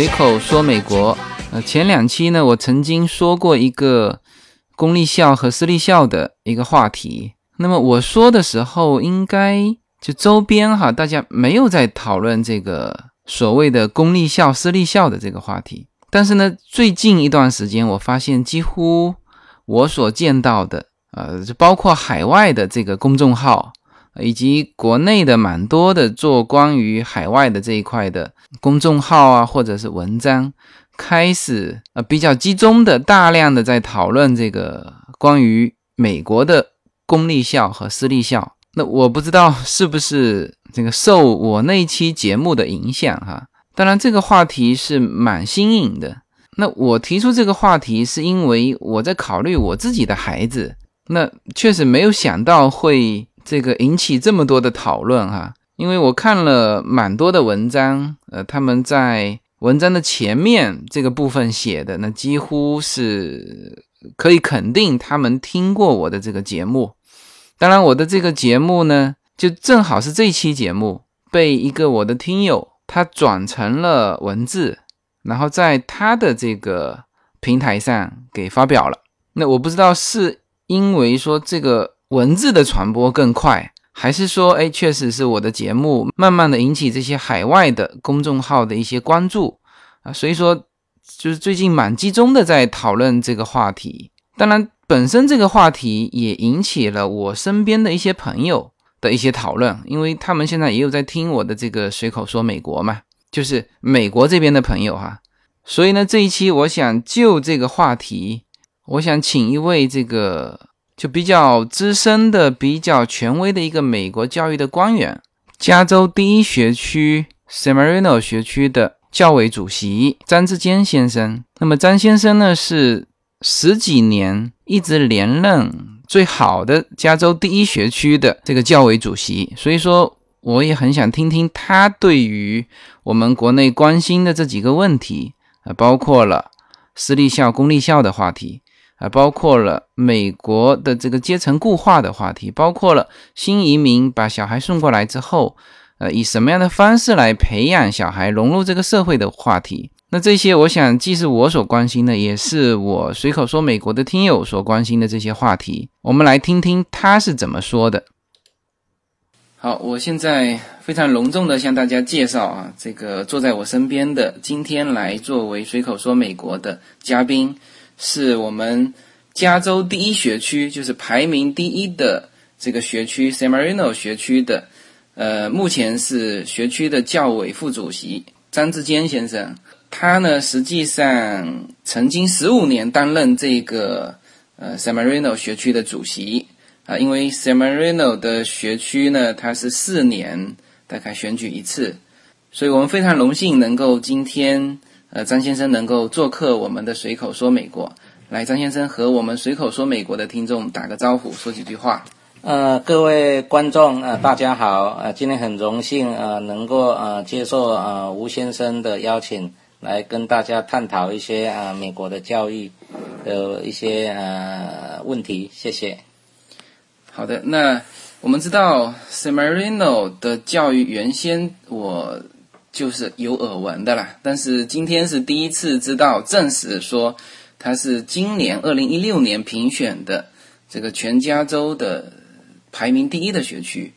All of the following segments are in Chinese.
随口说美国。呃，前两期呢，我曾经说过一个公立校和私立校的一个话题。那么我说的时候，应该就周边哈，大家没有在讨论这个所谓的公立校、私立校的这个话题。但是呢，最近一段时间，我发现几乎我所见到的，呃，就包括海外的这个公众号。以及国内的蛮多的做关于海外的这一块的公众号啊，或者是文章，开始呃比较集中的大量的在讨论这个关于美国的公立校和私立校。那我不知道是不是这个受我那期节目的影响哈。当然这个话题是蛮新颖的。那我提出这个话题是因为我在考虑我自己的孩子，那确实没有想到会。这个引起这么多的讨论哈，因为我看了蛮多的文章，呃，他们在文章的前面这个部分写的，那几乎是可以肯定他们听过我的这个节目。当然，我的这个节目呢，就正好是这期节目被一个我的听友他转成了文字，然后在他的这个平台上给发表了。那我不知道是因为说这个。文字的传播更快，还是说，哎，确实是我的节目慢慢的引起这些海外的公众号的一些关注啊，所以说，就是最近蛮集中的在讨论这个话题。当然，本身这个话题也引起了我身边的一些朋友的一些讨论，因为他们现在也有在听我的这个随口说美国嘛，就是美国这边的朋友哈。所以呢，这一期我想就这个话题，我想请一位这个。就比较资深的、比较权威的一个美国教育的官员，加州第一学区 s a m a r i n o 学区的教委主席张志坚先生。那么张先生呢，是十几年一直连任最好的加州第一学区的这个教委主席，所以说我也很想听听他对于我们国内关心的这几个问题啊，包括了私立校、公立校的话题。还包括了美国的这个阶层固化的话题，包括了新移民把小孩送过来之后，呃，以什么样的方式来培养小孩融入这个社会的话题。那这些，我想既是我所关心的，也是我随口说美国的听友所关心的这些话题。我们来听听他是怎么说的。好，我现在非常隆重的向大家介绍啊，这个坐在我身边的今天来作为随口说美国的嘉宾。是我们加州第一学区，就是排名第一的这个学区 San Marino 学区的，呃，目前是学区的教委副主席张志坚先生。他呢，实际上曾经十五年担任这个呃 San Marino 学区的主席啊，因为 San Marino 的学区呢，它是四年大概选举一次，所以我们非常荣幸能够今天。呃，张先生能够做客我们的随口说美国，来，张先生和我们随口说美国的听众打个招呼，说几句话。呃，各位观众，呃，大家好，呃，今天很荣幸，呃，能够呃接受呃吴先生的邀请，来跟大家探讨一些啊美国的教育的一些呃问题，谢谢。好的，那我们知道 San Marino 的教育原先我。就是有耳闻的啦，但是今天是第一次知道证实说，它是今年二零一六年评选的这个全加州的排名第一的学区，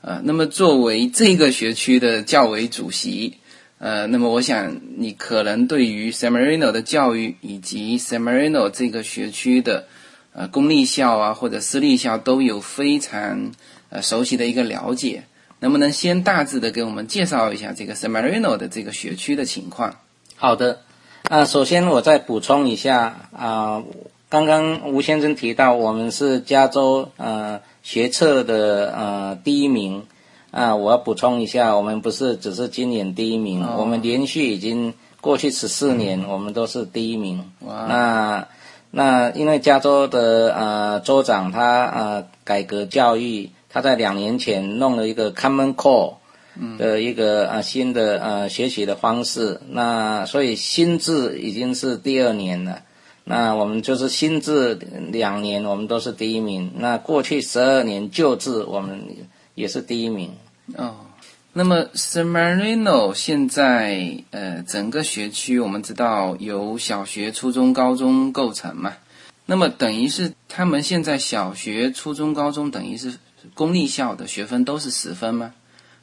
啊，那么作为这个学区的教委主席，呃，那么我想你可能对于 Samarino 的教育以及 Samarino 这个学区的呃公立校啊或者私立校都有非常呃熟悉的一个了解。能不能先大致的给我们介绍一下这个 San Marino 的这个学区的情况？好的，啊，首先我再补充一下啊，刚刚吴先生提到我们是加州呃学测的呃第一名啊，我要补充一下，我们不是只是今年第一名，我们连续已经过去十四年我们都是第一名。哇，那那因为加州的呃州长他呃改革教育。他在两年前弄了一个 Common Core 的一个啊新的呃学习的方式，那所以新制已经是第二年了，那我们就是新制两年我们都是第一名，那过去十二年旧制我们也是第一名。哦。那么 San Marino 现在呃整个学区我们知道由小学、初中、高中构成嘛，那么等于是他们现在小学、初中、高中等于是公立校的学分都是十分吗？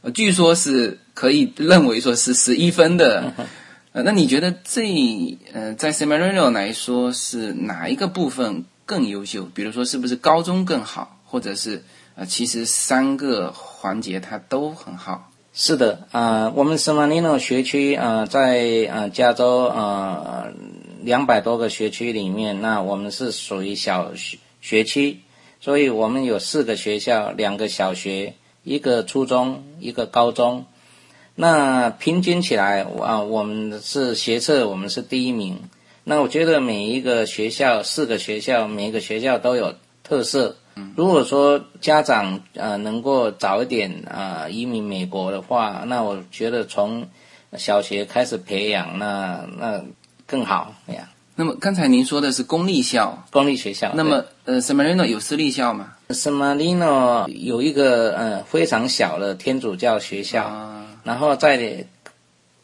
呃，据说是可以认为说是十一分的。呃，那你觉得这呃在 San Marino 来说是哪一个部分更优秀？比如说是不是高中更好，或者是呃其实三个环节它都很好？是的，啊，我们圣马力诺学区啊，在啊加州啊两百多个学区里面，那我们是属于小学学区，所以我们有四个学校，两个小学，一个初中，一个高中。那平均起来啊，我们是学测，我们是第一名。那我觉得每一个学校，四个学校，每一个学校都有特色。如果说家长呃能够早一点啊移民美国的话，那我觉得从小学开始培养，那那更好呀。那么刚才您说的是公立校，公立学校。那么呃，San Marino 有私立校吗？San Marino 有一个呃非常小的天主教学校，然后在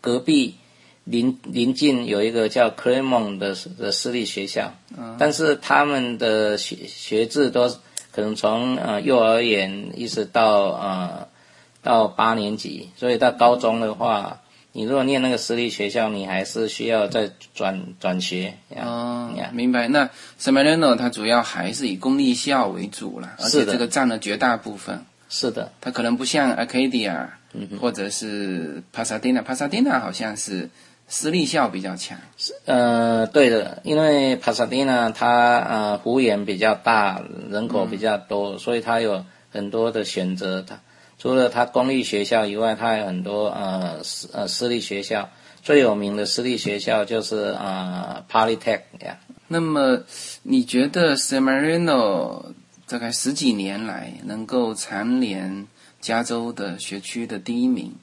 隔壁邻邻近有一个叫 Claremont 的的私立学校，但是他们的学学制都。可能从呃幼儿园一直到呃到八年级，所以到高中的话，你如果念那个私立学校，你还是需要再转转学。哦，明白。那 San Marino 它主要还是以公立校为主了，而且这个占了绝大部分。是的，它可能不像 Arcadia，或者是 Pasadena，Pasadena 好像是。私立校比较强，是呃对的，因为帕萨蒂娜它呃幅员比较大，人口比较多，所以它有很多的选择。它除了它公立学校以外，它有很多呃私呃私立学校。最有名的私立学校就是呃 Polytech 呀。那么你觉得 San Marino 大概十几年来能够蝉联加州的学区的第一名？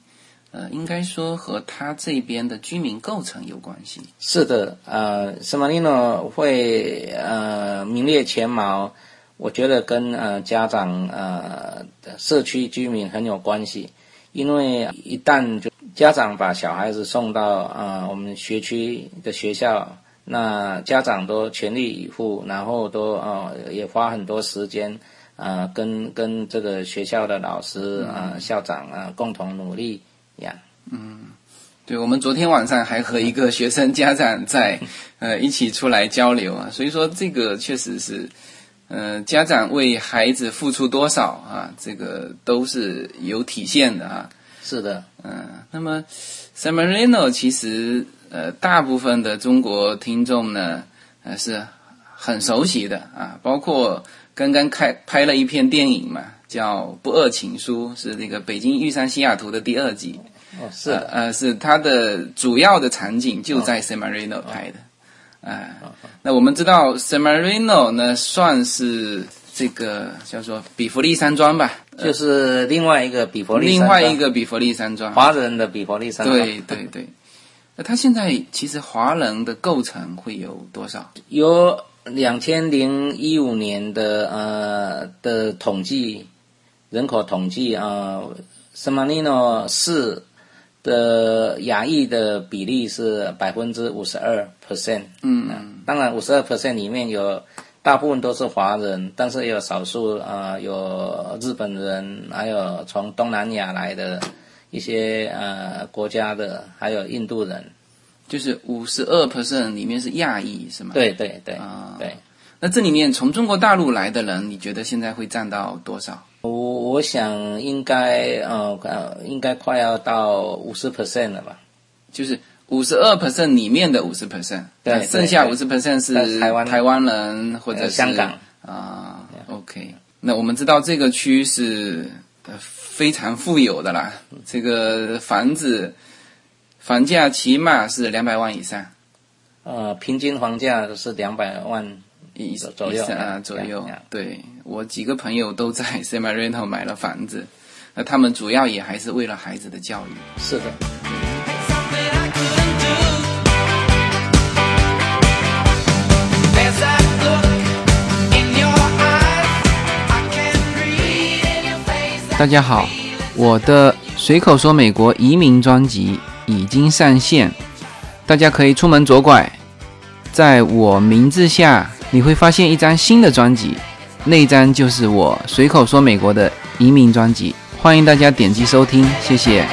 呃，应该说和它这边的居民构成有关系。是的，呃，圣马力诺会呃名列前茅，我觉得跟呃家长呃社区居民很有关系。因为一旦就家长把小孩子送到啊我们学区的学校，那家长都全力以赴，然后都呃也花很多时间啊跟跟这个学校的老师啊校长啊共同努力。呀，嗯，对，我们昨天晚上还和一个学生家长在呃一起出来交流啊，所以说这个确实是，呃，家长为孩子付出多少啊，这个都是有体现的啊。是的，嗯，那么 San Marino 其实呃大部分的中国听众呢呃是很熟悉的啊，包括刚刚开拍了一篇电影嘛。叫《不二情书》，是那个《北京遇上西雅图》的第二集。哦，是呃，是它的主要的场景就在 San Marino 拍的。哎，那我们知道 San Marino 呢，算是这个叫做比佛利山庄吧，就是另外一个比佛利，另外一个比佛利山庄，华人的比佛利山庄。对对对。那它现在其实华人的构成会有多少？有两千零一五年的呃的统计。人口统计啊，圣马力诺市的亚裔的比例是百分之五十二 percent。嗯，当然五十二 percent 里面有大部分都是华人，但是也有少数啊，有日本人，还有从东南亚来的一些呃国家的，还有印度人。就是五十二 percent 里面是亚裔是吗？对对对啊，对。那这里面从中国大陆来的人，你觉得现在会占到多少？我我想应该呃呃应该快要到五十 percent 了吧，就是五十二 percent 里面的五十 percent，对，剩下五十 percent 是台湾台湾人或者香港。啊。OK，那我们知道这个区是非常富有的啦，这个房子房价起码是两百万以上，呃，平均房价是两百万。一左右啊，左右。对我几个朋友都在 San Marino 买了房子，那他们主要也还是为了孩子的教育。是的。大家好，我的。随口说美国移民专辑已经上线，大家可以出门左拐，在我名字下你会发现一张新的专辑，那张就是我随口说美国的移民专辑，欢迎大家点击收听，谢谢。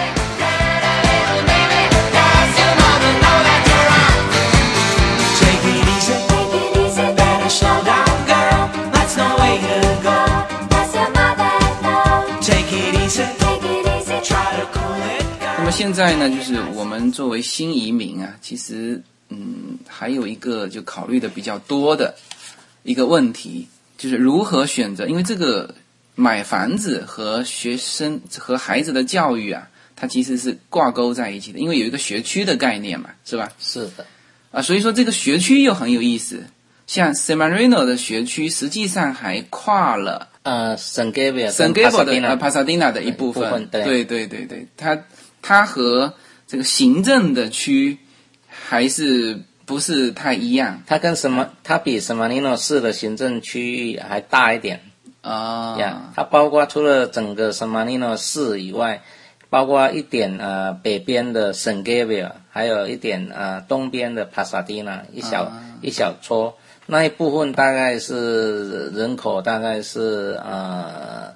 那么现在呢，就是我们作为新移民啊，其实嗯，还有一个就考虑的比较多的一个问题，就是如何选择，因为这个买房子和学生和孩子的教育啊，它其实是挂钩在一起的，因为有一个学区的概念嘛，是吧？是的，啊，所以说这个学区又很有意思，像 San Marino 的学区实际上还跨了呃，San Gabriel、San Gabriel 的呃 Pasadena 的一部分，部分对。对对对对，它它和这个行政的区还是不是太一样它跟什么？它比什么尼诺市的行政区域还大一点啊？呀。它包括除了整个什么尼诺市以外，包括一点呃北边的圣 Gabriel，还有一点呃东边的 Pasadena，一小、一小撮。那一部分大概是人口大概是呃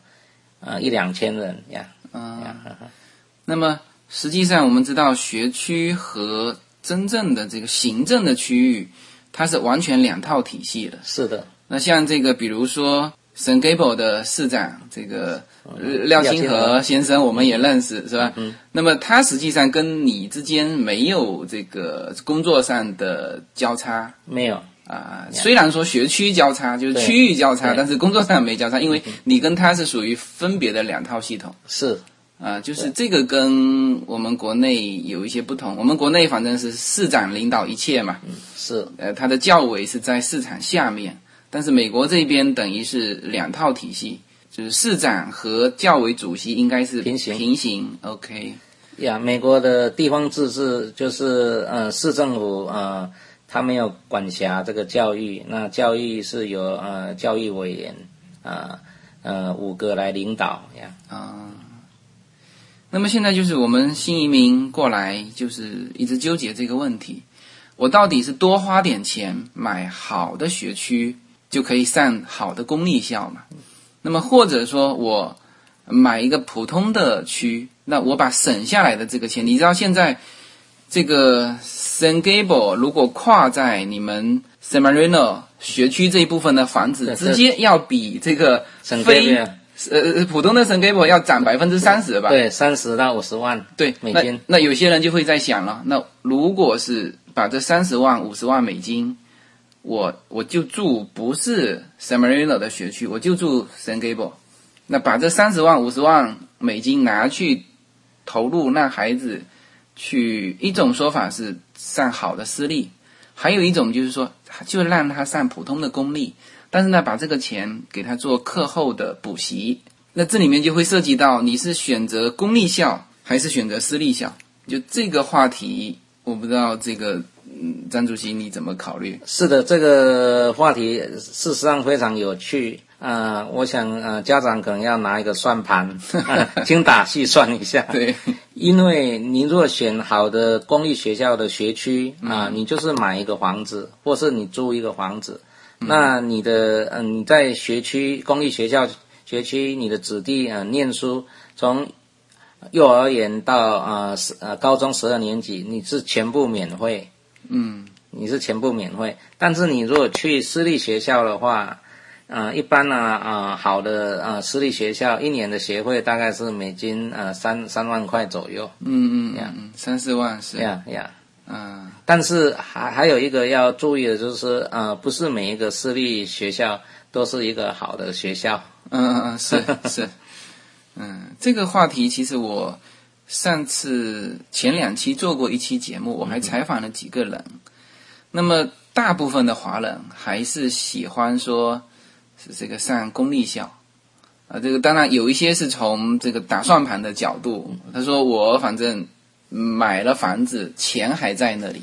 呃一两千人呀。啊呀那么实际上我们知道，学区和真正的这个行政的区域，它是完全两套体系的。是的，那像这个，比如说 San Gabriel 的市长这个呃廖清廖清和和先生，我们也认识，是吧？嗯。那么他实际上跟你之间没有这个工作上的交叉没有。啊、虽然说学区交叉，就是区域交叉，但是工作上没交叉，因为你跟他是属于分别的两套系统。是啊、就是这个跟我们国内有一些不同。我们国内反正是市长领导一切嘛，是呃，他的教委是在市场下面，但是美国这边等于是两套体系，就是市长和教委主席应该是平行平行，OK，呀，美国的地方自治就是呃市政府呃，他没有管辖这个教育，那教育是由呃教育委员啊呃五个来领导呀。啊。那么现在就是我们新移民过来，就是一直纠结这个问题：我到底是多花点钱买好的学区，就可以上好的公立校嘛？那么或者说我买一个普通的区，那我把省下来的这个钱，你知道现在这个 San Gabriel 如果跨在你们 San Marino 学区这一部分的房子，直接要比这个省非呃呃普通的 San Gabriel 要涨百分之三十吧？对，三十到五十万。对，那美金那有些人就会在想了，那如果是把这三十万、五十万美金，我我就住不是 San Marino 的学区，我就住 San Gabriel，那把这三十万、五十万美金拿去投入让孩子去，一种说法是上好的私立，还有一种就是说，就让他上普通的公立，但是呢，把这个钱给他做课后的补习。那这里面就会涉及到你是选择公立校还是选择私立校，就这个话题，我不知道这个嗯，张主席你怎么考虑？是的，这个话题事实上非常有趣。呃，我想呃，家长可能要拿一个算盘，呃 精打细算一下。对，因为你若选好的公立学校的学区啊、你就是买一个房子，或是你租一个房子。那你的嗯、你在学区公立学校学区，你的子弟呃念书，从幼儿园到啊十呃高中十二年级，你是全部免费，嗯。你是全部免费。但是你如果去私立学校的话，呃，一般呢，呃，好的呃私立学校一年的学费大概是美金呃三三万块左右。嗯嗯呀。嗯，三四万是，呀呀，嗯。但是还还有一个要注意的就是，呃，不是每一个私立学校都是一个好的学校。嗯嗯嗯，是 是，嗯，这个话题其实我上次前两期做过一期节目，我还采访了几个人。那么大部分的华人还是喜欢说是这个上公立校。啊，这个当然有一些是从这个打算盘的角度，他说我反正买了房子，钱还在那里，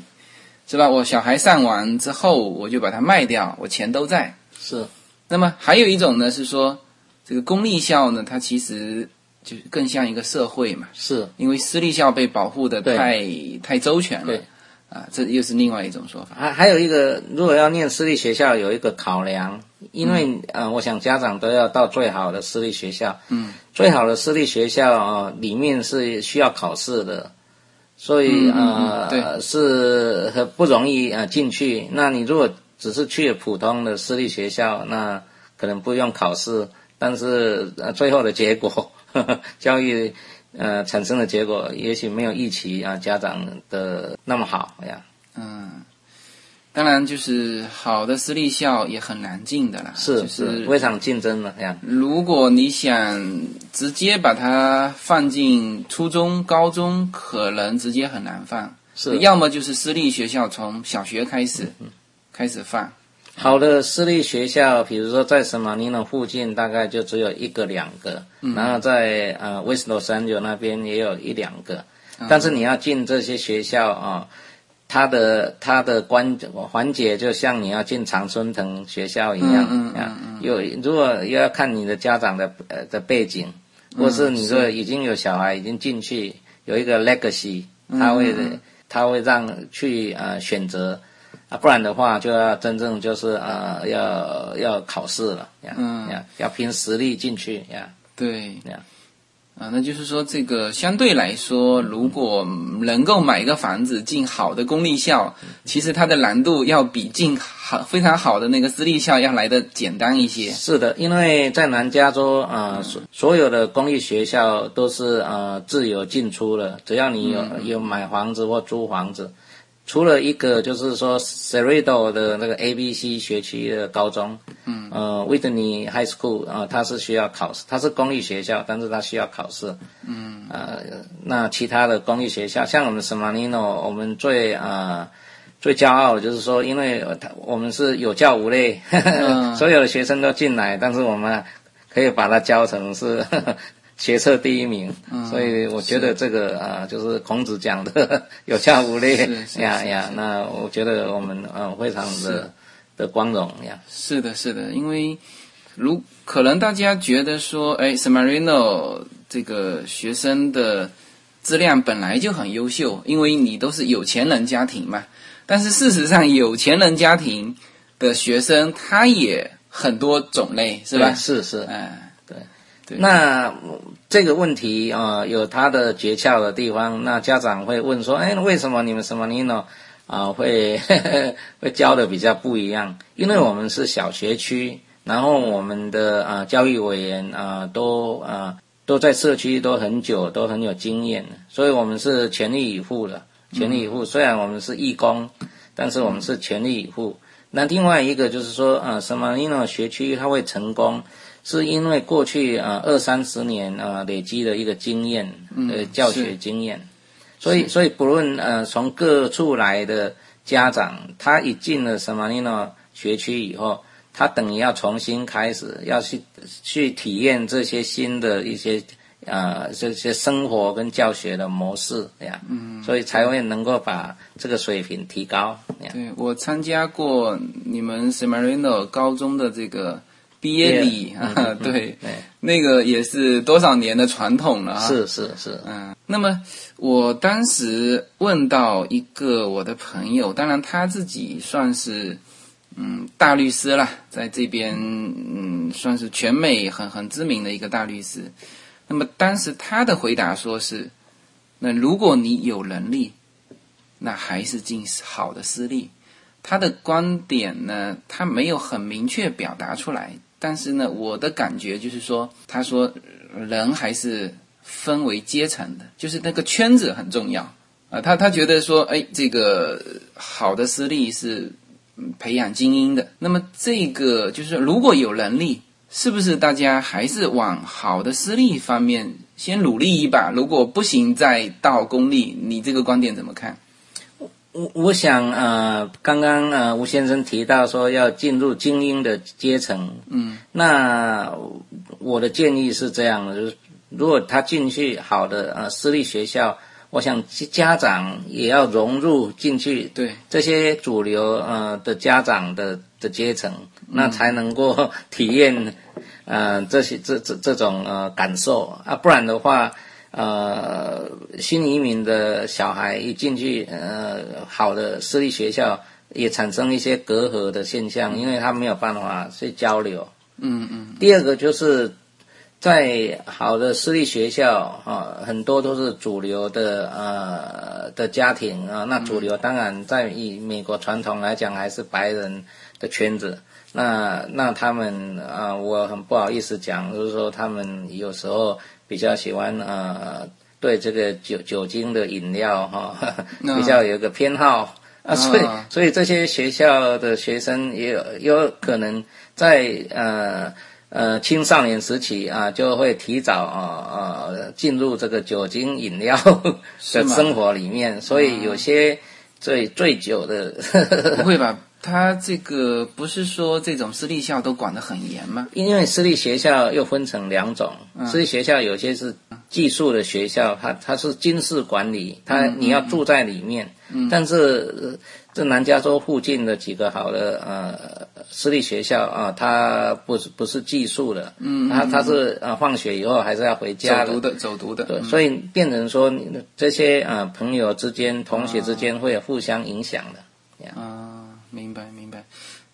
是吧？我小孩上完之后，我就把它卖掉，我钱都在。是那么还有一种呢是说，这个公立校呢，它其实就更像一个社会嘛，是因为私立校被保护的太太周全了对。啊，这又是另外一种说法。还还有一个，如果要念私立学校，有一个考量，因为、嗯呃，我想家长都要到最好的私立学校，嗯，最好的私立学校里面是需要考试的，所以、啊嗯嗯呃，是很不容易呃进去。那你如果只是去普通的私立学校，那可能不用考试，但是呃最后的结果，呵 呵教育呃产生的结果，也许没有预期啊、家长的那么好呀。嗯，当然就是好的私立校也很难进的啦。是就是非常竞争的呀。如果你想直接把它放进初中、高中，可能直接很难放。是要么就是私立学校从小学开始开始放。好的私立学校，比如说在圣马尼诺附近，大概就只有一个两个，然后在呃 West Los Angeles 那边也有一两个，但是你要进这些学校啊、它的它的关环节就像你要进常春藤学校一样，嗯嗯啊有如果要看你的家长的呃的背景，或是你说已经有小孩已经进去有一个 legacy，他会他会让去呃选择。啊，不然的话就要真正就是呃要要考试了呀，嗯。呀，要凭实力进去呀，对。呀，啊，那就是说，这个相对来说，如果能够买一个房子进好的公立校，其实它的难度要比进好非常好的那个私立校要来的简单一些。是的，因为在南加州啊所所有的公立学校都是呃自由进出的，只要你有、有买房子或租房子。除了一个就是说 Cerritos 的那个 A B C 学区的高中，嗯，呃，Whitney High School 啊、呃，它是需要考试，它是公立学校，但是它需要考试，嗯，呃，那其他的公立学校，像我们 San Marino，我们最呃最骄傲的就是说，因为它我们是有教无类，所有的学生都进来，但是我们可以把它教成是学测第一名，所以我觉得这个啊、呃，就是孔子讲的 有教无类是是是呀呀。那我觉得我们呃非常的的光荣呀。是的，是的，因为如可能大家觉得说，哎，San Marino 这个学生的质量本来就很优秀，因为你都是有钱人家庭嘛。但是事实上，有钱人家庭的学生他也很多种类，是吧？是是，哎，那这个问题啊、呃有它的诀窍的地方。那家长会问说：“哎，为什么你们什么尼诺啊会 会教的比较不一样？因为我们是小学区，然后我们的啊、呃教育委员啊、都啊、都在社区都很久，都很有经验，所以我们是全力以赴的，全力以赴。虽然我们是义工，但是我们是全力以赴。那另外一个就是说，呃，什么尼诺学区它会成功，是因为过去呃二三十年呃累积的一个经验，呃教学经验，所以所以不论呃从各处来的家长，他一进了什么尼诺学区以后，他等于要重新开始，要去去体验这些新的一些呃这些生活跟教学的模式呀，嗯，所以才会能够把这个水平提高呀。对我参加过你们 San Marino 高中的这个毕业礼啊，嗯对，对，那个也是多少年的传统了啊。是是是，嗯，那么我当时问到一个我的朋友，当然他自己算是嗯大律师啦，在这边嗯算是全美很很知名的一个大律师。那么当时他的回答说是，那如果你有能力，那还是进好的私立。他的观点呢，他没有很明确表达出来，但是呢，我的感觉就是说，他说人还是分为阶层的，就是那个圈子很重要啊。他他觉得说，哎，这个好的私立是培养精英的。那么这个就是如果有能力，是不是大家还是往好的私立方面先努力一把？如果不行，再到公立。你这个观点怎么看？我我想呃，刚刚呃吴先生提到说要进入精英的阶层，嗯，那我的建议是这样的，就是如果他进去好的呃私立学校，我我想家长也要融入进去，对。这些主流呃的家长的的阶层，那才能够体验呃这些这这这种呃感受。啊，不然的话。呃，新移民的小孩一进去，呃，好的私立学校也产生一些隔阂的现象，因为他没有办法去交流。嗯嗯。第二个就是在好的私立学校啊，很多都是主流的呃的家庭啊，那主流当然在以美国传统来讲还是白人的圈子。那那他们啊，我很不好意思讲，就是说他们有时候。比较喜欢呃，对这个酒酒精的饮料哈，比较有一个偏好。啊，所以所以这些学校的学生也有有可能在呃呃青少年时期啊，就会提早啊啊进入这个酒精饮料的生活里面，所以有些醉醉酒的不会吧？他这个不是说这种私立校都管得很严吗？因为私立学校又分成两种，私立学校有些是寄宿的学校，它它是军事管理，它你要住在里面。但是这南加州附近的几个好的呃私立学校啊，它不是不是寄宿的，嗯，它它是呃放学以后还是要回家的，走读的走读的。对，所以变成说这些呃朋友之间、同学之间会有互相影响的，啊。明白明白，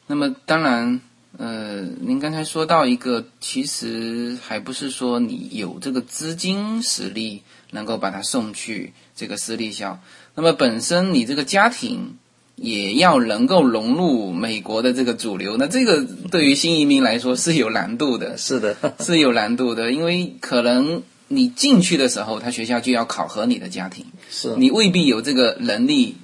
那么当然，呃，您刚才说到一个，其实还不是说你有这个资金实力能够把他送去这个私立校，那么本身你这个家庭也要能够融入美国的这个主流，那这个对于新移民来说是有难度的，是的，是有难度的，因为可能你进去的时候，他学校就要考核你的家庭，是。你未必有这个能力。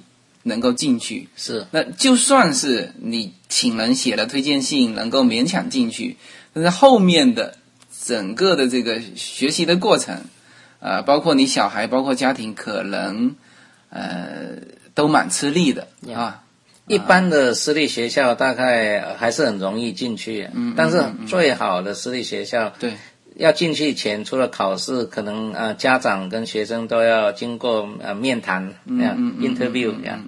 能够进去。是，那就算是你请人写了推荐信，能够勉强进去，但是后面的整个的这个学习的过程，啊，包括你小孩，包括家庭，可能呃都蛮吃力的啊。一般的私立学校大概还是很容易进去，嗯，但是最好的私立学校，对，要进去前除了考试，可能呃家长跟学生都要经过呃面谈，那样 interview 这样。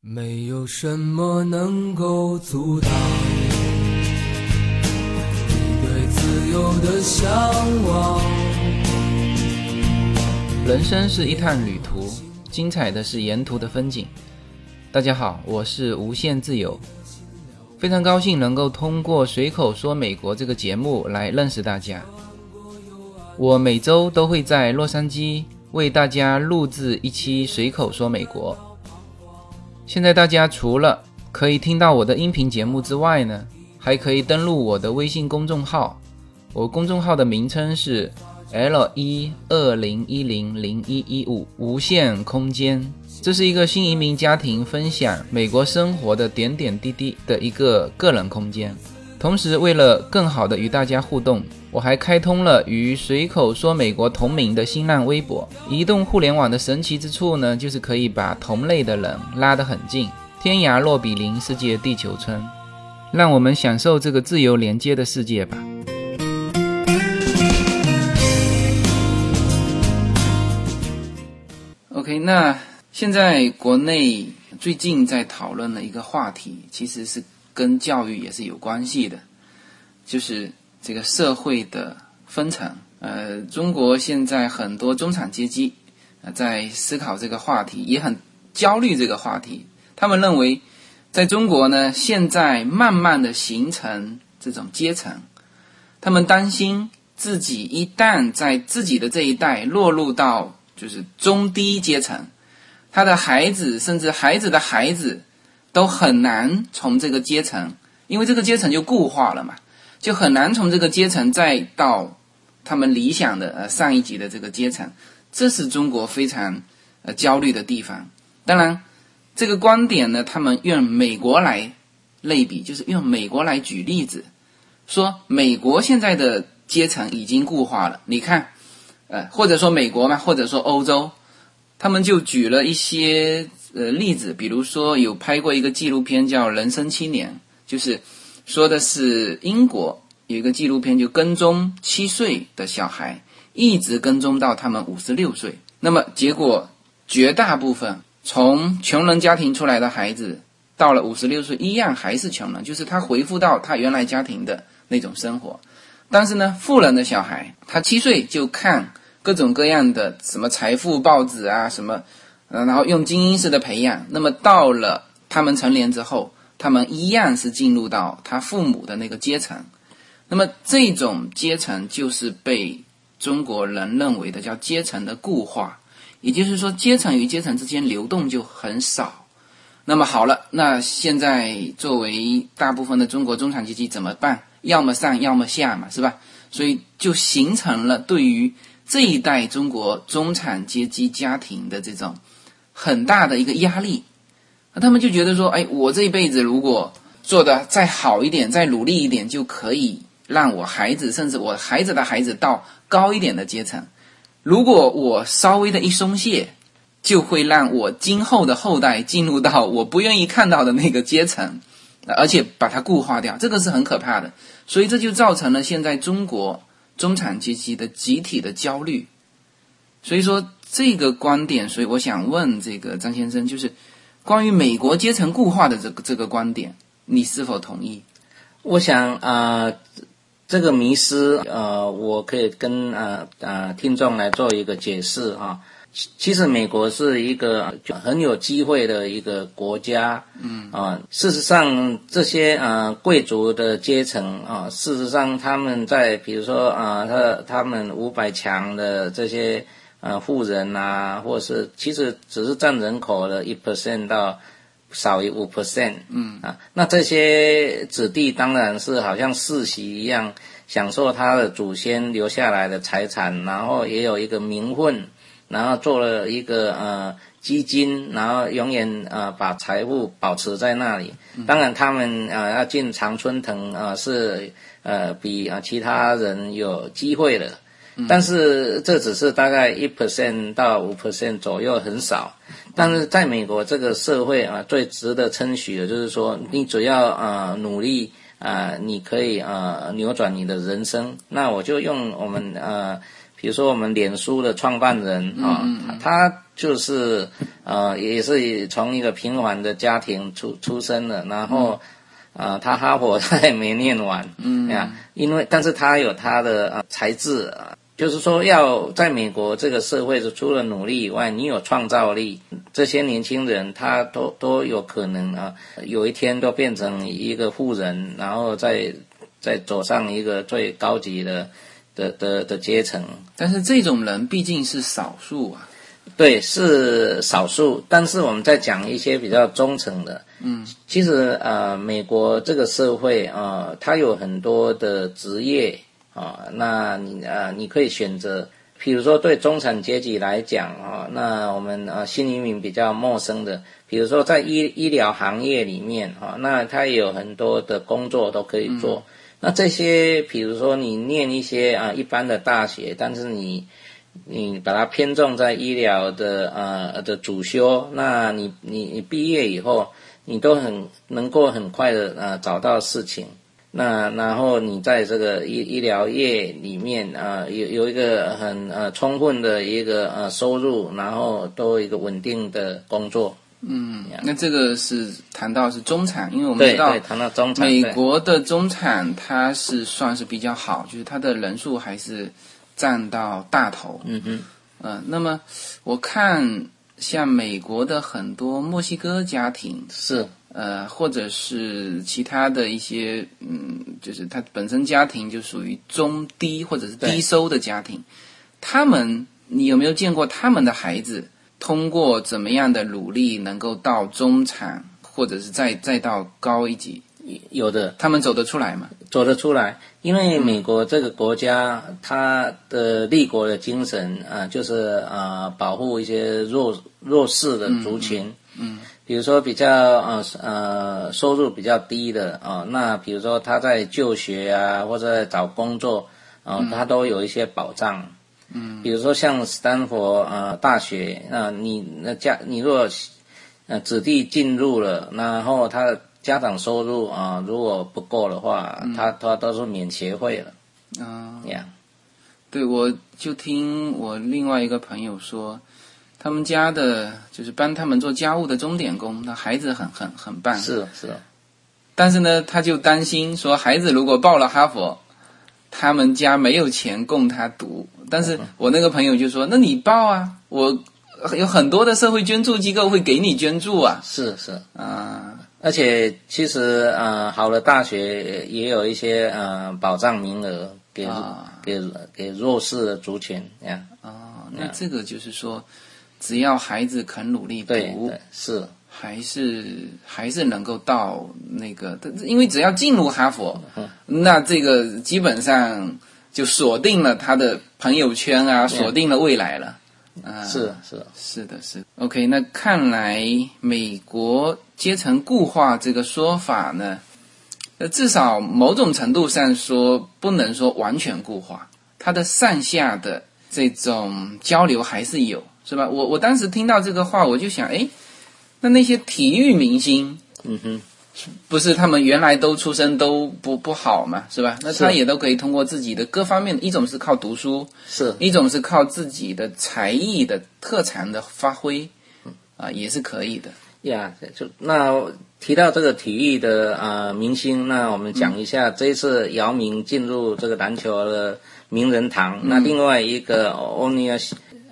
没有什么能够阻挡你对自由的向往。人生是一趟旅途，精彩的是沿途的风景。大家好，我是无限自由，非常高兴能够通过《随口说美国》这个节目来认识大家。我每周都会在洛杉矶为大家录制一期《随口说美国》。现在大家除了可以听到我的音频节目之外呢，还可以登录我的微信公众号。我公众号的名称是 L 一二零一零零一一五无限空间。这是一个新移民家庭分享美国生活的点点滴滴的一个个人空间。同时，为了更好的与大家互动，我还开通了与“随口说美国”同名的新浪微博。移动互联网的神奇之处呢，就是可以把同类的人拉得很近，天涯若比邻，世界地球村。让我们享受这个自由连接的世界吧。OK，那现在国内最近在讨论的一个话题，其实是。跟教育也是有关系的，就是这个社会的分层。呃，中国现在很多中产阶级啊，在思考这个话题，也很焦虑这个话题。他们认为，在中国呢，现在慢慢的形成这种阶层，他们担心自己一旦在自己的这一代落入到就是中低阶层，他的孩子甚至孩子的孩子。都很难从这个阶层，因为这个阶层就固化了嘛，就很难从这个阶层再到他们理想的呃上一级的这个阶层，这是中国非常呃焦虑的地方。当然，这个观点呢，他们用美国来类比，就是用美国来举例子，说美国现在的阶层已经固化了。你看，呃，或者说美国嘛，或者说欧洲，他们就举了一些。呃，例子，比如说有拍过一个纪录片叫《人生七年》，就是说的是英国有一个纪录片，就跟踪七岁的小孩，一直跟踪到他们五十六岁。那么结果绝大部分从穷人家庭出来的孩子，到了五十六岁一样还是穷人，就是他回复到他原来家庭的那种生活。但是呢，富人的小孩，他七岁就看各种各样的什么财富报纸啊，什么，呃，然后用精英式的培养。那么到了他们成年之后，他们一样是进入到他父母的那个阶层。那么这种阶层就是被中国人认为的叫阶层的固化，也就是说阶层与阶层之间流动就很少。那么好了，那现在作为大部分的中国中产阶级怎么办？要么上，要么下嘛，是吧？所以就形成了对于这一代中国中产阶级家庭的这种很大的一个压力。他们就觉得说，哎，我这一辈子如果做的再好一点，再努力一点，就可以。让我孩子，甚至我孩子的孩子到高一点的阶层。如果我稍微的一松懈，就会让我今后的后代进入到我不愿意看到的那个阶层，而且把它固化掉，这个是很可怕的。所以这就造成了现在中国中产阶级的集体的焦虑。所以说这个观点，所以我想问这个张先生，就是关于美国阶层固化的这个这个观点，你是否同意？我想啊。这个迷失，呃，我可以跟呃呃听众来做一个解释啊。其实美国是一个很有机会的一个国家，嗯啊，事实上这些呃贵族的阶层啊，事实上他们在比如说啊，他他们五百强的这些呃富人呐，或是其实只是占人口的一 percent 到。少于五 percent，嗯啊，那这些子弟当然是好像世袭一样，享受他的祖先留下来的财产，然后也有一个名分，然后做了一个呃基金，然后永远呃把财富保持在那里。当然，他们呃要进常春藤啊是呃比啊其他人有机会的，但是这只是大概一 percent 到五 percent 左右，很少。但是在美国这个社会啊，最值得称许的就是说，你只要啊努力啊，你可以啊扭转你的人生。那我就用我们呃，比如说我们脸书的创办人啊，他就是呃也是从一个平凡的家庭出出生的，然后啊他哈佛 他也没念完，嗯呀，因为但是他有他的啊才智啊。就是说，要在美国这个社会，是除了努力以外，你有创造力，这些年轻人他都都有可能啊，有一天都变成一个富人，然后再再走上一个最高级的的的的阶层。但是这种人毕竟是少数啊。对，是少数。但是我们在讲一些比较忠诚的，嗯，其实呃，美国这个社会啊，它有很多的职业。啊，那你啊，你可以选择，比如说对中产阶级来讲啊，那我们啊新移民比较陌生的，比如说在医医疗行业里面啊，那他也有很多的工作都可以做。那这些，比如说你念一些啊一般的大学，但是你你把它偏重在医疗的呃的主修，那你你你毕业以后，你都很能够很快的呃找到事情。那然后你在这个医医疗业里面啊，有有一个很呃充分的一个呃收入，然后都有一个稳定的工作。嗯，那这个是谈到是中产，因为我们知道谈到中产，美国的中产它是算是比较好，就是它的人数还是占到大头。嗯嗯嗯，那么我看像美国的很多墨西哥家庭是。呃，或者是其他的一些，嗯，就是他本身家庭就属于中低或者是低收的家庭，他们，你有没有见过他们的孩子通过怎么样的努力能够到中产，或者是再再到高一级？有的，他们走得出来吗？走得出来，因为美国这个国家，它的立国的精神啊，就是啊，保护一些弱弱势的族群。嗯。比如说比较呃呃收入比较低的啊，那比如说他在就学啊或者找工作啊，他都有一些保障。嗯，比如说像斯坦福啊大学啊，你那家你若呃子弟进入了，然后他的家长收入啊如果不够的话，他他都是免学费了。啊，呀，对，我就听我另外一个朋友说。他们家的就是帮他们做家务的钟点工，那孩子很很很棒。是是，但是呢，他就担心说，孩子如果报了哈佛，他们家没有钱供他读。但是我那个朋友就说，那你报啊，我有很多的社会捐助机构会给你捐助啊。是是啊，而且其实呃，好的大学也有一些呃保障名额给、啊给给弱势的族群呀。哦，那这个就是说，只要孩子肯努力对读对，是。还是还是能够到那个，因为只要进入哈佛，嗯。那这个基本上就锁定了他的朋友圈啊，锁定了未来了。啊，是是。是的，是的。OK。那看来美国阶层固化这个说法呢，呃，至少某种程度上说，不能说完全固化，它的上下的这种交流还是有，是吧？我我当时听到这个话，我就想，哎，那那些体育明星，嗯哼，不是他们原来都出身都不不好嘛，是吧？那他也都可以通过自己的各方面，一种是靠读书，是一种是靠自己的才艺的特长的发挥，啊，也是可以的。呀，就那提到这个体育的呃明星，那我们讲一下、这一次姚明进入这个篮球的名人堂，那另外一个欧尼尔。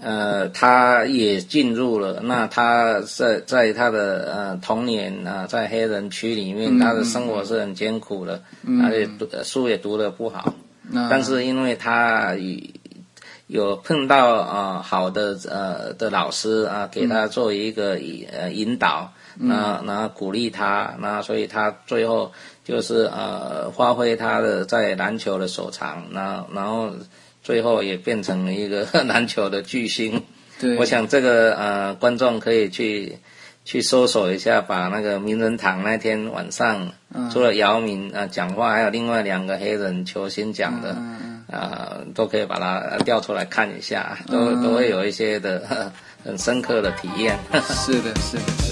呃，他也进入了。那他在在他的呃童年啊、在黑人区里面，他的生活是很艰苦的，而且读书也读得不好。嗯但是因为他有碰到呃好的呃的老师啊，给他做一个引呃引导，那然后鼓励他，那所以他最后就是呃发挥他的在篮球的所长，那然后最后也变成了一个 篮球的巨星。对，我想这个呃观众可以去去搜索一下，把那个名人堂那天晚上，除了姚明啊、呃讲话，还有另外两个黑人球星讲的，啊、都可以把它呃调出来看一下，都、都会有一些的 很深刻的体验。是的，是的。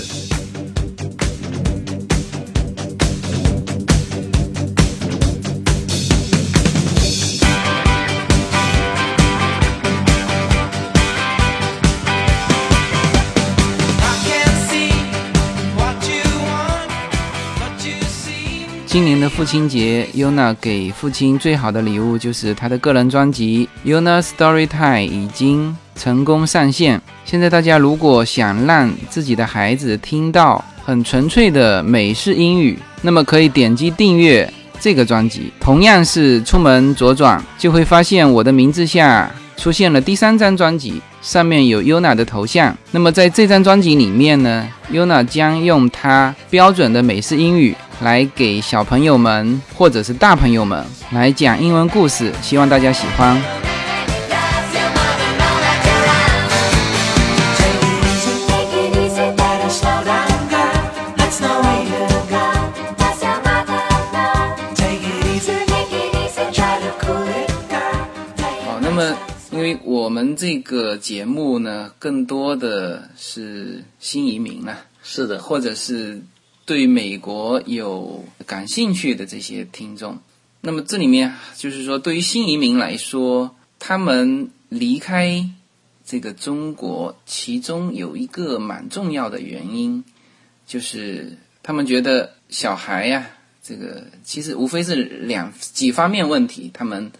今年的父亲节，Yona 给父亲最好的礼物就是他的个人专辑《Yona Story Time》已经成功上线。现在大家如果想让自己的孩子听到很纯粹的美式英语，那么可以点击订阅这个专辑。同样是出门左转，就会发现我的名字下出现了第三张专辑，上面有 Yona 的头像。那么在这张专辑里面呢，Yona 将用他标准的美式英语来给小朋友们或者是大朋友们来讲英文故事，希望大家喜欢。好，那么因为我们这个节目呢，更多的是新移民啊，是的，或者是对美国有感兴趣的这些听众。那么这里面就是说，对于新移民来说，他们离开这个中国，其中有一个蛮重要的原因，就是他们觉得小孩呀、这个其实无非是两几方面问题，他们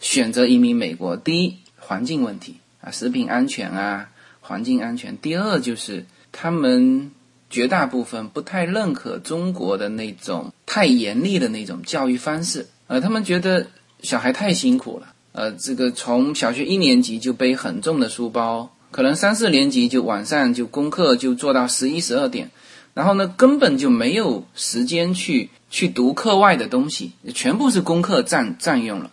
选择移民美国。第一，环境问题啊，食品安全啊，环境安全；第二就是他们绝大部分不太认可中国的那种太严厉的那种教育方式，呃，他们觉得小孩太辛苦了，呃，这个从小学一年级就背很重的书包，可能三四年级就晚上就功课就做到十一十二点，然后呢，根本就没有时间去去读课外的东西，全部是功课占占用了，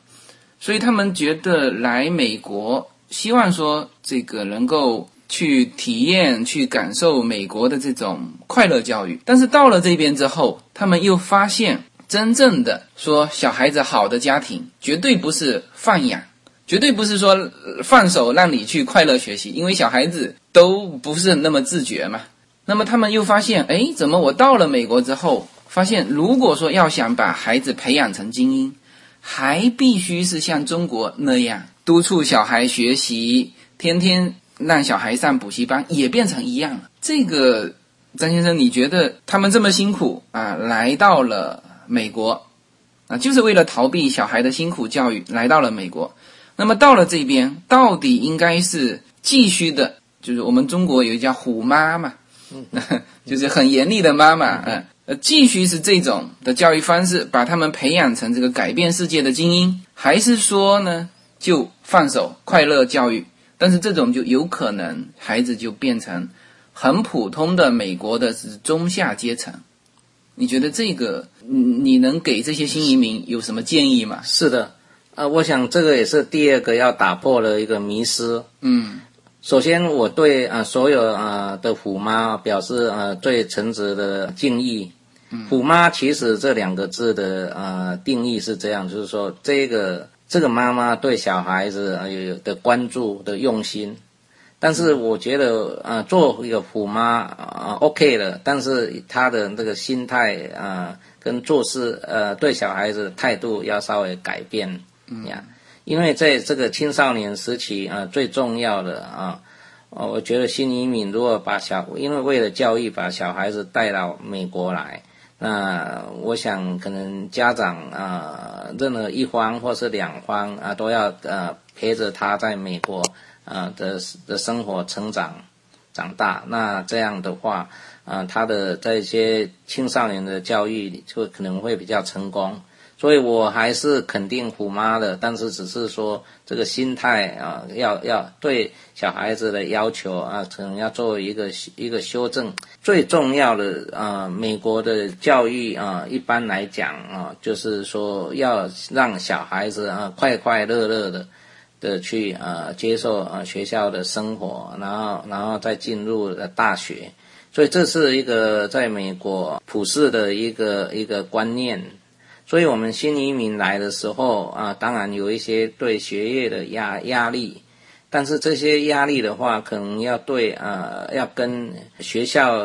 所以他们觉得来美国，希望说这个能够去体验、去感受美国的这种快乐教育。但是到了这边之后，他们又发现，真正的说小孩子好的家庭，绝对不是放养，绝对不是说放手让你去快乐学习，因为小孩子都不是那么自觉嘛。那么他们又发现，哎，怎么我到了美国之后，发现如果说要想把孩子培养成精英，还必须是像中国那样督促小孩学习，天天让小孩上补习班也变成一样了。这个张先生，你觉得他们这么辛苦啊，来到了美国啊，就是为了逃避小孩的辛苦教育，来到了美国。那么到了这边，到底应该是继续的，就是我们中国有一叫虎妈嘛，就是很严厉的妈妈，嗯，呃，继续是这种的教育方式，把他们培养成这个改变世界的精英，还是说呢，就放手快乐教育？但是这种就有可能孩子就变成很普通的美国的是中下阶层。你觉得这个，你你能给这些新移民有什么建议吗？是的，呃，我想这个也是第二个要打破的一个迷失。嗯首先，我对呃所有呃的虎妈表示啊最诚挚的敬意。虎妈其实这两个字的啊定义是这样，就是说这个这个妈妈对小孩子呃有的关注的用心。但是我觉得呃做一个虎妈啊、呃、OK 的，但是她的这个心态啊、呃、跟做事呃对小孩子态度要稍微改变呀。因为在这个青少年时期啊、呃，最重要的啊，呃，我觉得新移民如果把小，因为为了教育把小孩子带到美国来，那我想可能家长啊、任何一方或是两方啊、都要呃陪着他在美国啊、的的生活成长长大。那这样的话，啊、他的在一些青少年的教育就可能会比较成功。所以我还是肯定虎妈的，但是只是说这个心态啊，要要对小孩子的要求啊，可能要做一个一个修正。最重要的啊，美国的教育啊，一般来讲啊，就是说要让小孩子啊快快乐乐的的去啊接受啊学校的生活，然后然后再进入大学。所以这是一个在美国普世的一个一个观念。所以我们新移民来的时候啊，当然有一些对学业的压压力，但是这些压力的话，可能要对呃要跟学校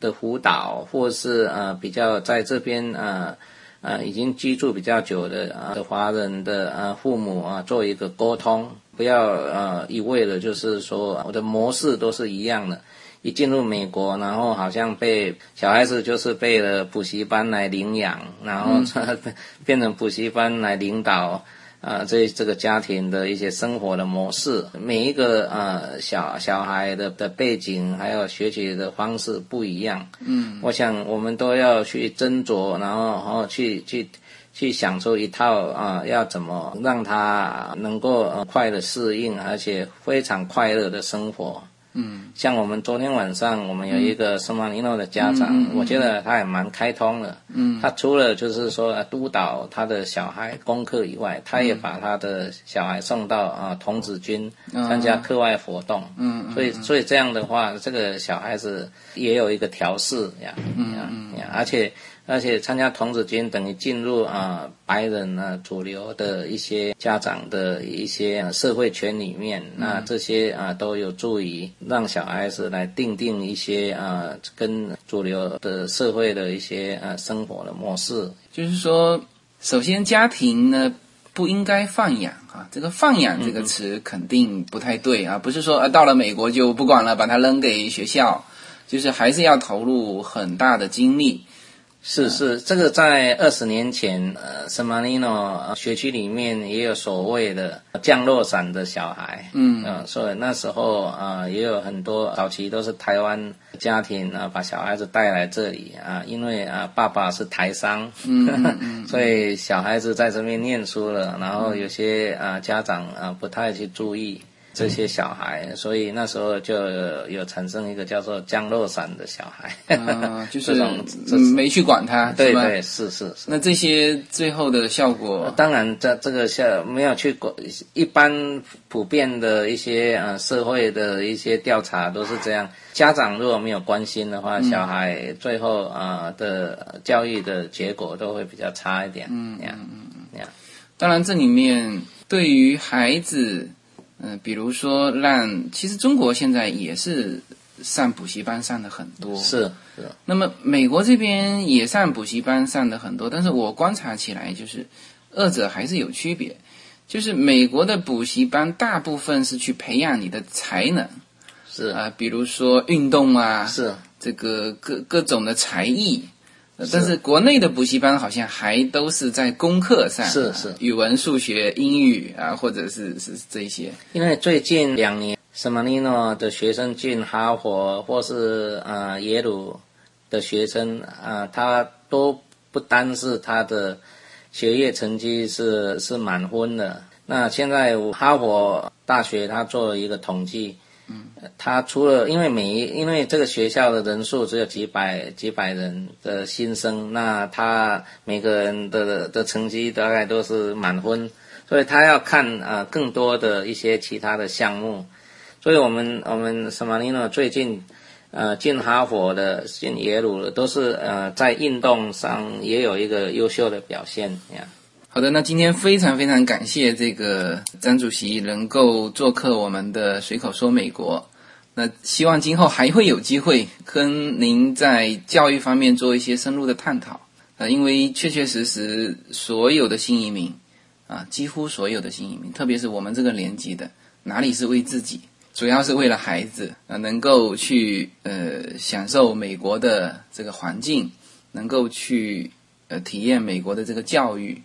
的辅导，或是呃比较在这边呃呃已经居住比较久的啊、呃、的华人的呃父母啊做一个沟通，不要呃一味的就是说我的模式都是一样的。一进入美国，然后好像被小孩子就是被了补习班来领养，然后 变成补习班来领导啊、呃、这这个家庭的一些生活的模式。每一个呃小小孩的的背景还有学习的方式不一样，嗯，我想我们都要去斟酌，然后然后去去。去想出一套啊、呃，要怎么让他能够、呃、快的适应，而且非常快乐的生活。嗯，像我们昨天晚上，我们有一个圣马尼诺的家长，嗯嗯嗯我觉得他也蛮开通的。嗯他除了就是说呃督导他的小孩功课以外，他也把他的小孩送到啊、呃、童子军参加课外活动。嗯嗯所以所以这样的话，这个小孩子也有一个调试呀，嗯呀呀，而且。而且参加童子军等于进入啊、呃、白人啊主流的一些家长的一些、啊、社会圈里面，那这些啊、呃、都有助于让小孩子来定定一些啊、呃、跟主流的社会的一些啊生活的模式。就是说，首先家庭呢不应该放养啊，这个放养这个词肯定不太对啊，不是说啊到了美国就不管了，把它扔给学校，就是还是要投入很大的精力。是是，这个在二十年前，呃，圣马尼诺学区里面也有所谓的降落伞的小孩，嗯。呃，所以那时候啊、呃，也有很多早期都是台湾家庭啊、呃，把小孩子带来这里啊、呃，因为啊、呃，爸爸是台商，嗯 所以小孩子在这边念书了，然后有些啊、呃、家长啊、呃、不太去注意。这些小孩，所以那时候就有有产生一个叫做降落伞的小孩，啊，就是没去管他，对对是是是。那这些最后的效果，当然，这这个效没有去管，一般普遍的一些呃社会的一些调查都是这样。家长如果没有关心的话，小孩最后啊、呃、的教育的结果都会比较差一点。嗯呀呀，当然这里面对于孩子。嗯、呃，比如说让，其实中国现在也是上补习班上的很多，是是。那么美国这边也上补习班上的很多，但是我观察起来就是，二者还是有区别。就是美国的补习班大部分是去培养你的才能，是啊，比如说运动啊，是这个各各种的才艺。但是国内的补习班好像还都是在功课上，啊是是语文、数学、英语啊，或者是是这些。因为最近两年，圣马力诺的学生进哈佛或是呃耶鲁的学生啊、呃他都不单是他的学业成绩是是满分的。那现在哈佛大学他做了一个统计，嗯，他除了因为每一因为这个学校的人数只有几百几百人的新生，那他每个人的的成绩大概都是满分，所以他要看呃更多的一些其他的项目，所以我们我们圣马力诺最近呃进哈佛的进耶鲁的都是呃在运动上也有一个优秀的表现呀。好的，那今天非常非常感谢这个张主席能够做客我们的随口说美国。那希望今后还会有机会跟您在教育方面做一些深入的探讨。呃，因为确确实实所有的新移民啊，几乎所有的新移民，特别是我们这个年纪的，哪里是为自己，主要是为了孩子啊，能够去呃享受美国的这个环境，能够去呃体验美国的这个教育。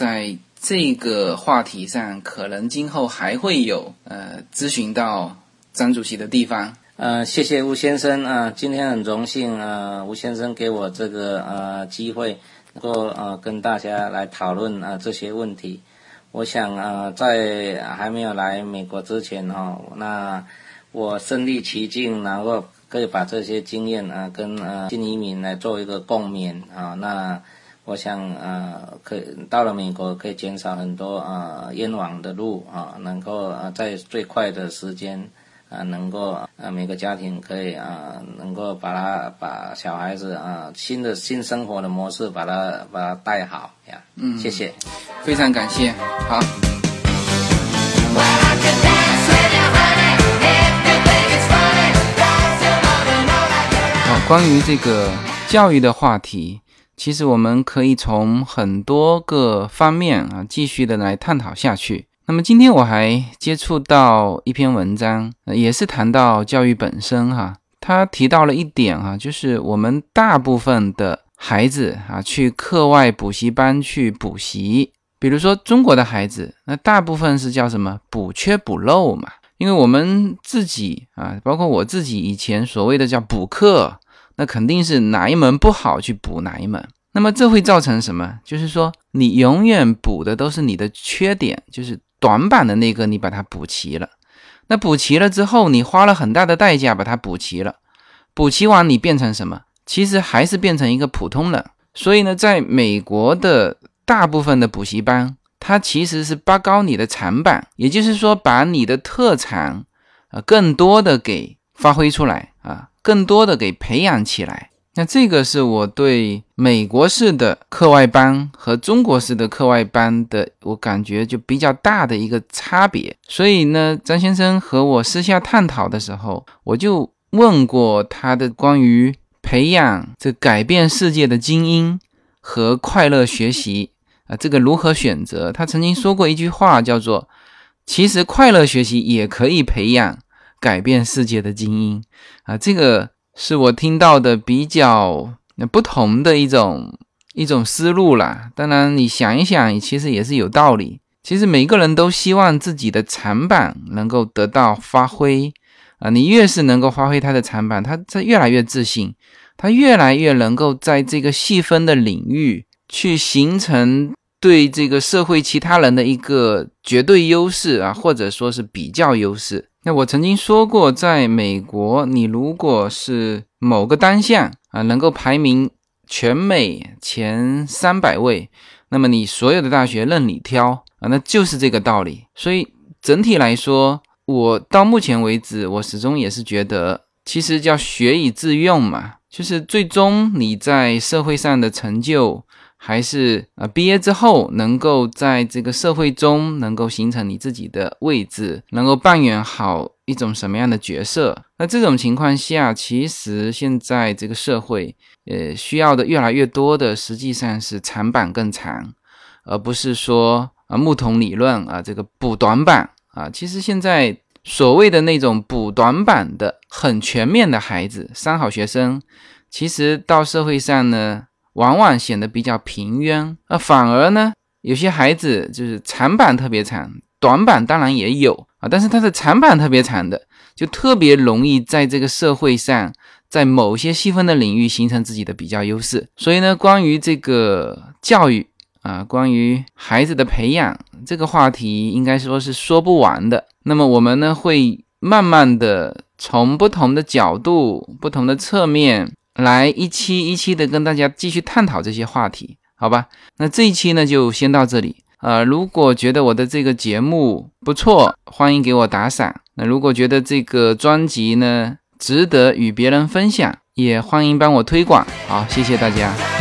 在这个话题上，可能今后还会有呃咨询到张主席的地方。呃，谢谢吴先生啊、今天很荣幸呃，吴先生给我这个呃机会，能够呃跟大家来讨论啊、呃、这些问题。我想呃，在还没有来美国之前哈、那我身临其境，然后可以把这些经验啊、跟呃新移民来做一个共勉啊、那我想呃，可以到了美国可以减少很多呃冤枉的路啊、能够啊在最快的时间啊、能够啊每个家庭可以啊、能够把他把小孩子啊、新的新生活的模式把他把他带好呀，嗯，谢谢。非常感谢，好，关于这个教育的话题，其实我们可以从很多个方面啊继续的来探讨下去。那么今天我还接触到一篇文章，也是谈到教育本身哈。他提到了一点哈，就是我们大部分的孩子啊去课外补习班去补习，比如说中国的孩子，那大部分是叫什么补缺补漏嘛。因为我们自己啊，包括我自己以前所谓的叫补课，那肯定是哪一门不好去补哪一门。那么这会造成什么？就是说你永远补的都是你的缺点，就是短板的那个你把它补齐了。那补齐了之后，你花了很大的代价把它补齐了，补齐完你变成什么？其实还是变成一个普通人。所以呢，在美国的大部分的补习班，它其实是拔高你的长板，也就是说把你的特长啊更多的给发挥出来啊，更多的给培养起来。那这个是我对美国式的课外班和中国式的课外班的，我感觉就比较大的一个差别。所以呢，张先生和我私下探讨的时候，我就问过他的关于培养这改变世界的精英和快乐学习啊，这个如何选择？他曾经说过一句话，叫做“其实快乐学习也可以培养改变世界的精英”啊，这个。是我听到的比较不同的一种一种思路啦。当然，你想一想，其实也是有道理。其实每个人都希望自己的长板能够得到发挥啊。你越是能够发挥他的长板，他他越来越自信，他越来越能够在这个细分的领域去形成对这个社会其他人的一个绝对优势啊，或者说是比较优势。那我曾经说过，在美国，你如果是某个单项啊能够排名全美前三百位，那么你所有的大学任你挑啊，那就是这个道理。所以整体来说，我到目前为止，我始终也是觉得，其实叫学以致用嘛，就是最终你在社会上的成就。还是啊，毕业之后能够在这个社会中能够形成你自己的位置，能够扮演好一种什么样的角色？那这种情况下，其实现在这个社会，呃，需要的越来越多的实际上是长板更长，而不是说啊木桶理论啊这个补短板啊。其实现在所谓的那种补短板的很全面的孩子，三好学生，其实到社会上呢，往往显得比较平庸。那反而呢，有些孩子就是长板特别长，短板当然也有啊，但是他的长板特别长的，就特别容易在这个社会上，在某些细分的领域形成自己的比较优势。所以呢，关于这个教育啊，关于孩子的培养这个话题，应该说是说不完的。那么我们呢，会慢慢的从不同的角度、不同的侧面来一期一期的跟大家继续探讨这些话题，好吧？那这一期呢，就先到这里。呃，如果觉得我的这个节目不错，欢迎给我打赏。那如果觉得这个专辑呢值得与别人分享，也欢迎帮我推广。好，谢谢大家。